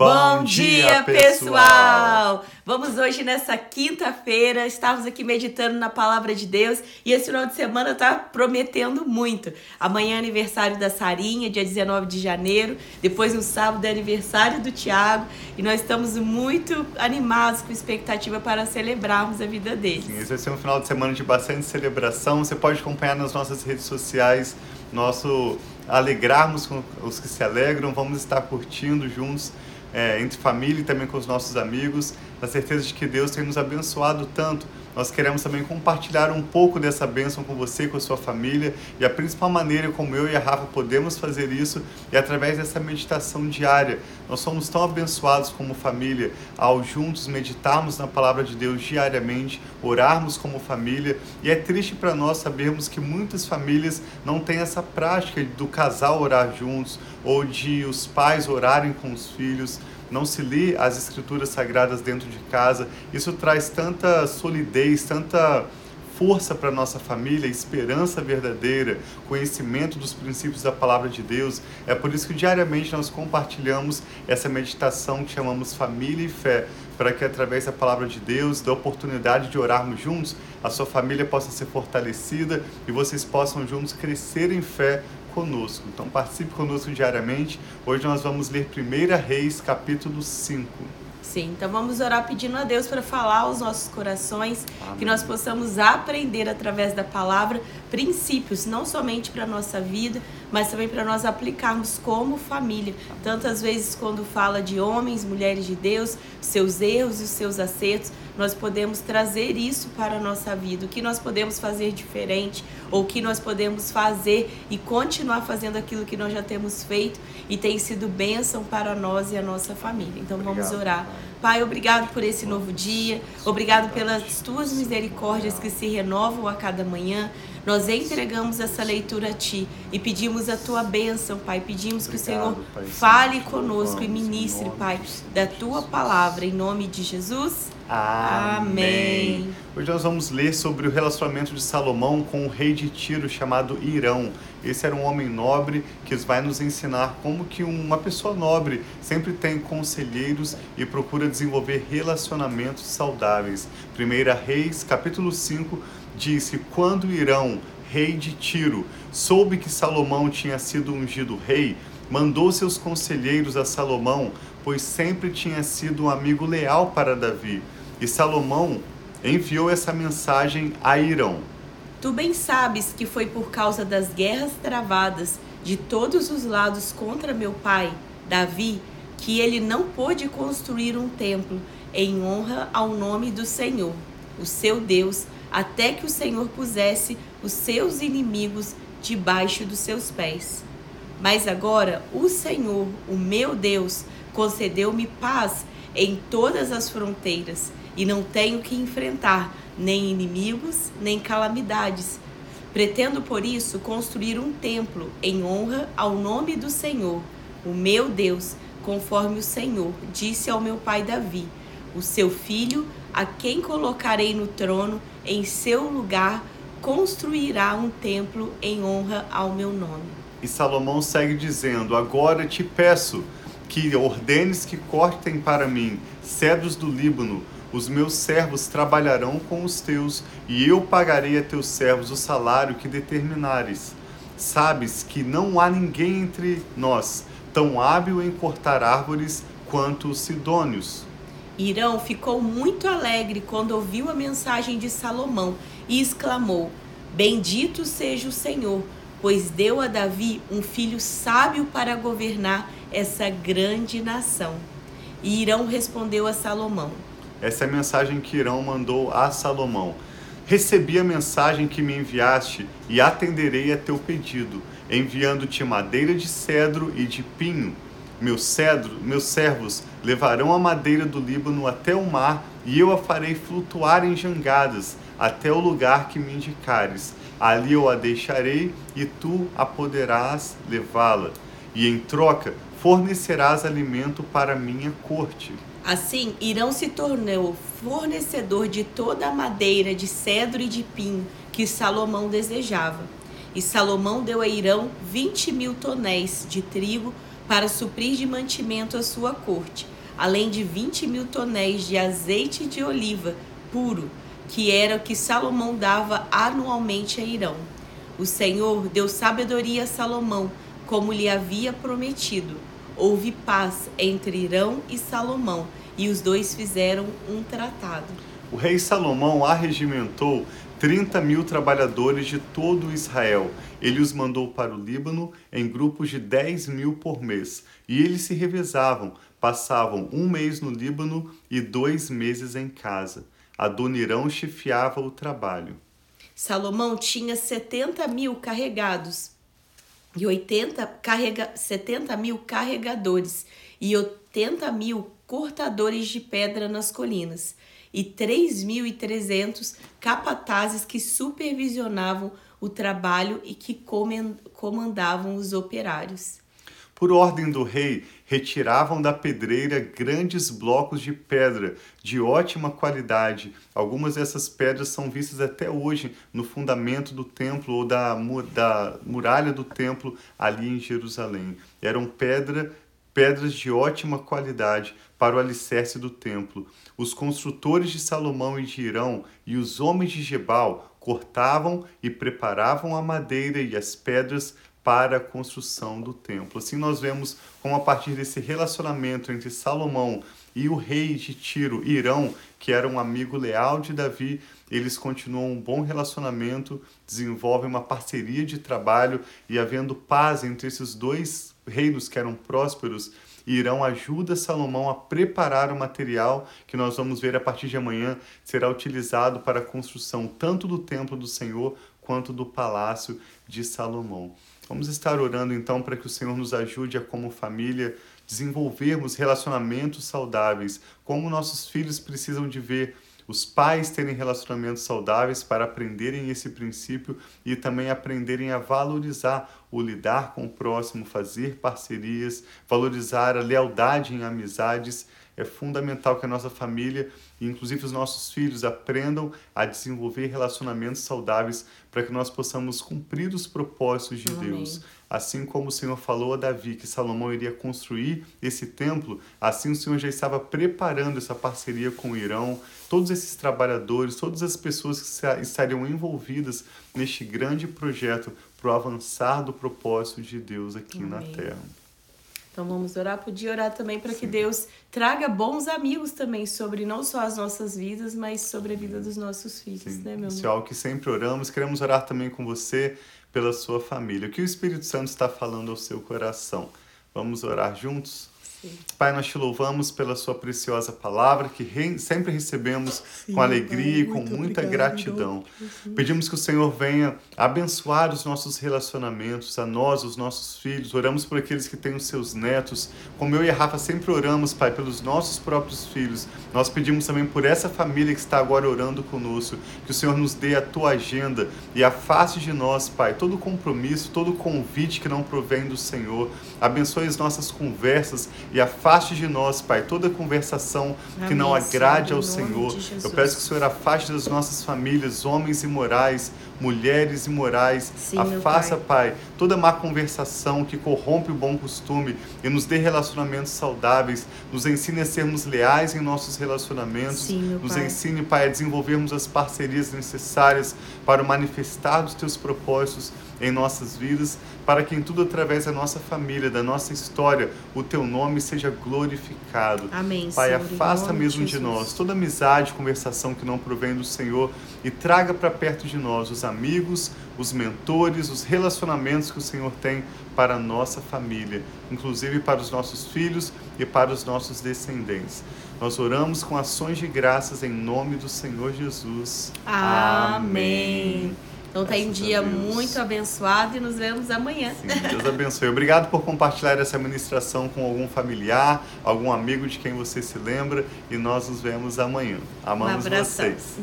Bom dia, pessoal! Vamos hoje nessa quinta-feira, estamos aqui meditando na palavra de Deus e esse final de semana tá prometendo muito. Amanhã é aniversário da Sarinha, dia 19 de janeiro, depois no sábado é aniversário do Tiago e nós estamos muito animados com expectativa para celebrarmos a vida deles. Sim, esse vai ser um final de semana de bastante celebração. Você pode acompanhar nas nossas redes sociais, nosso alegrarmos com os que se alegram, vamos estar curtindo juntos é, entre família e também com os nossos amigos, na certeza de que Deus tem nos abençoado tanto. Nós queremos também compartilhar um pouco dessa bênção com você, com a sua família, e a principal maneira como eu e a Rafa podemos fazer isso é através dessa meditação diária. Nós somos tão abençoados como família ao juntos meditarmos na palavra de Deus diariamente, orarmos como família, e é triste para nós sabermos que muitas famílias não têm essa prática do casal orar juntos ou de os pais orarem com os filhos não se lê as escrituras sagradas dentro de casa. Isso traz tanta solidez, tanta força para nossa família, esperança verdadeira, conhecimento dos princípios da palavra de Deus. É por isso que diariamente nós compartilhamos essa meditação que chamamos família e fé, para que através da palavra de Deus, da oportunidade de orarmos juntos, a sua família possa ser fortalecida e vocês possam juntos crescer em fé conosco. Então participe conosco diariamente. Hoje nós vamos ler 1 Reis, capítulo 5. Sim, então vamos orar pedindo a Deus para falar aos nossos corações, Amém. que nós possamos aprender através da palavra princípios, não somente para a nossa vida, mas também para nós aplicarmos como família. Tantas vezes, quando fala de homens, mulheres de Deus, seus erros e os seus acertos, nós podemos trazer isso para a nossa vida. O que nós podemos fazer diferente, ou o que nós podemos fazer e continuar fazendo aquilo que nós já temos feito e tem sido bênção para nós e a nossa família. Então vamos Obrigado, orar. Pai, obrigado por esse novo dia. Obrigado pelas tuas misericórdias que se renovam a cada manhã. Nós entregamos essa leitura a Ti e pedimos a Tua bênção, Pai. Pedimos que o Senhor fale conosco e ministre, Pai, da Tua palavra. Em nome de Jesus. Amém. Hoje nós vamos ler sobre o relacionamento de Salomão com o rei de Tiro chamado Irão. Esse era um homem nobre que vai nos ensinar como que uma pessoa nobre sempre tem conselheiros e procura desenvolver relacionamentos saudáveis. 1 Reis, capítulo 5, diz que quando Irão, rei de Tiro, soube que Salomão tinha sido ungido rei, mandou seus conselheiros a Salomão, pois sempre tinha sido um amigo leal para Davi. E Salomão enviou essa mensagem a Irão. Tu bem sabes que foi por causa das guerras travadas de todos os lados contra meu pai, Davi, que ele não pôde construir um templo em honra ao nome do Senhor, o seu Deus, até que o Senhor pusesse os seus inimigos debaixo dos seus pés. Mas agora o Senhor, o meu Deus, concedeu-me paz em todas as fronteiras e não tenho que enfrentar nem inimigos, nem calamidades. Pretendo, por isso, construir um templo em honra ao nome do Senhor, o meu Deus, conforme o Senhor disse ao meu pai Davi, o seu filho, a quem colocarei no trono em seu lugar, construirá um templo em honra ao meu nome. E Salomão segue dizendo: Agora te peço que ordenes que cortem para mim cedros do Líbano os meus servos trabalharão com os teus, e eu pagarei a teus servos o salário que determinares. Sabes que não há ninguém entre nós tão hábil em cortar árvores quanto os sidônios. Irão ficou muito alegre quando ouviu a mensagem de Salomão e exclamou: Bendito seja o Senhor, pois deu a Davi um filho sábio para governar essa grande nação. E Irão respondeu a Salomão: essa é a mensagem que Irão mandou a Salomão. Recebi a mensagem que me enviaste e atenderei a teu pedido, enviando-te madeira de cedro e de pinho. Meus cedro, meus servos levarão a madeira do Líbano até o mar, e eu a farei flutuar em jangadas até o lugar que me indicares. Ali eu a deixarei e tu a poderás levá-la. E em troca fornecerás alimento para minha corte. Assim, Irão se tornou fornecedor de toda a madeira de cedro e de pinho que Salomão desejava. E Salomão deu a Irão vinte mil tonéis de trigo para suprir de mantimento a sua corte, além de 20 mil tonéis de azeite de oliva puro, que era o que Salomão dava anualmente a Irão. O Senhor deu sabedoria a Salomão, como lhe havia prometido. Houve paz entre Irão e Salomão, e os dois fizeram um tratado. O rei Salomão arregimentou 30 mil trabalhadores de todo Israel. Ele os mandou para o Líbano em grupos de 10 mil por mês. E eles se revezavam, passavam um mês no Líbano e dois meses em casa. Adonirão chefiava o trabalho. Salomão tinha 70 mil carregados e 80, carrega, 70 mil carregadores e 80 mil cortadores de pedra nas colinas e 3.300 capatazes que supervisionavam o trabalho e que comandavam os operários. Por ordem do rei, retiravam da pedreira grandes blocos de pedra de ótima qualidade. Algumas dessas pedras são vistas até hoje no fundamento do templo ou da, da muralha do templo ali em Jerusalém. Eram pedra, pedras de ótima qualidade para o alicerce do templo. Os construtores de Salomão e de Irão e os homens de Gebal cortavam e preparavam a madeira e as pedras para a construção do templo. Assim nós vemos como a partir desse relacionamento entre Salomão e o rei de Tiro, Irão, que era um amigo leal de Davi, eles continuam um bom relacionamento, desenvolvem uma parceria de trabalho e havendo paz entre esses dois reinos que eram prósperos, Irão ajuda Salomão a preparar o material que nós vamos ver a partir de amanhã será utilizado para a construção tanto do templo do Senhor quanto do palácio de Salomão. Vamos estar orando então para que o Senhor nos ajude a, como família, desenvolvermos relacionamentos saudáveis, como nossos filhos precisam de ver os pais terem relacionamentos saudáveis para aprenderem esse princípio e também aprenderem a valorizar o lidar com o próximo, fazer parcerias, valorizar a lealdade em amizades é fundamental que a nossa família, inclusive os nossos filhos, aprendam a desenvolver relacionamentos saudáveis para que nós possamos cumprir os propósitos de Amém. Deus. Assim como o Senhor falou a Davi que Salomão iria construir esse templo, assim o Senhor já estava preparando essa parceria com o Irão, todos esses trabalhadores, todas as pessoas que estariam envolvidas neste grande projeto para o avançar do propósito de Deus aqui Amém. na terra. Então vamos orar, podia orar também para que Deus traga bons amigos também sobre não só as nossas vidas, mas sobre a vida dos nossos filhos, Sim. né, meu Isso é algo que sempre oramos. Queremos orar também com você pela sua família. O que o Espírito Santo está falando ao seu coração? Vamos orar juntos? Pai, nós te louvamos pela sua preciosa palavra que re... sempre recebemos Sim, com alegria e com muita gratidão. Pedimos que o Senhor venha abençoar os nossos relacionamentos, a nós, os nossos filhos. Oramos por aqueles que têm os seus netos. Como eu e a Rafa sempre oramos, Pai, pelos nossos próprios filhos. Nós pedimos também por essa família que está agora orando conosco, que o Senhor nos dê a tua agenda e afaste de nós, Pai, todo compromisso, todo convite que não provém do Senhor. Abençoe as nossas conversas e afaste de nós, Pai, toda conversação Amém, que não agrade ao Senhor. Eu peço que o Senhor afaste das nossas famílias homens imorais, mulheres imorais. Sim, Afasta, pai. pai, toda má conversação que corrompe o bom costume e nos dê relacionamentos saudáveis. Nos ensine a sermos leais em nossos relacionamentos. Sim, nos pai. ensine, Pai, a desenvolvermos as parcerias necessárias para manifestar os teus propósitos em nossas vidas, para que em tudo através da nossa família, da nossa história, o teu nome seja glorificado. Amém. Pai, Senhor, afasta mesmo de, de nós toda amizade, conversação que não provém do Senhor e traga para perto de nós os amigos, os mentores, os relacionamentos que o Senhor tem para a nossa família, inclusive para os nossos filhos e para os nossos descendentes. Nós oramos com ações de graças em nome do Senhor Jesus. Amém. Amém. Então tem um dia muito abençoado e nos vemos amanhã. Sim, Deus abençoe. Obrigado por compartilhar essa ministração com algum familiar, algum amigo de quem você se lembra e nós nos vemos amanhã. Amamos um vocês.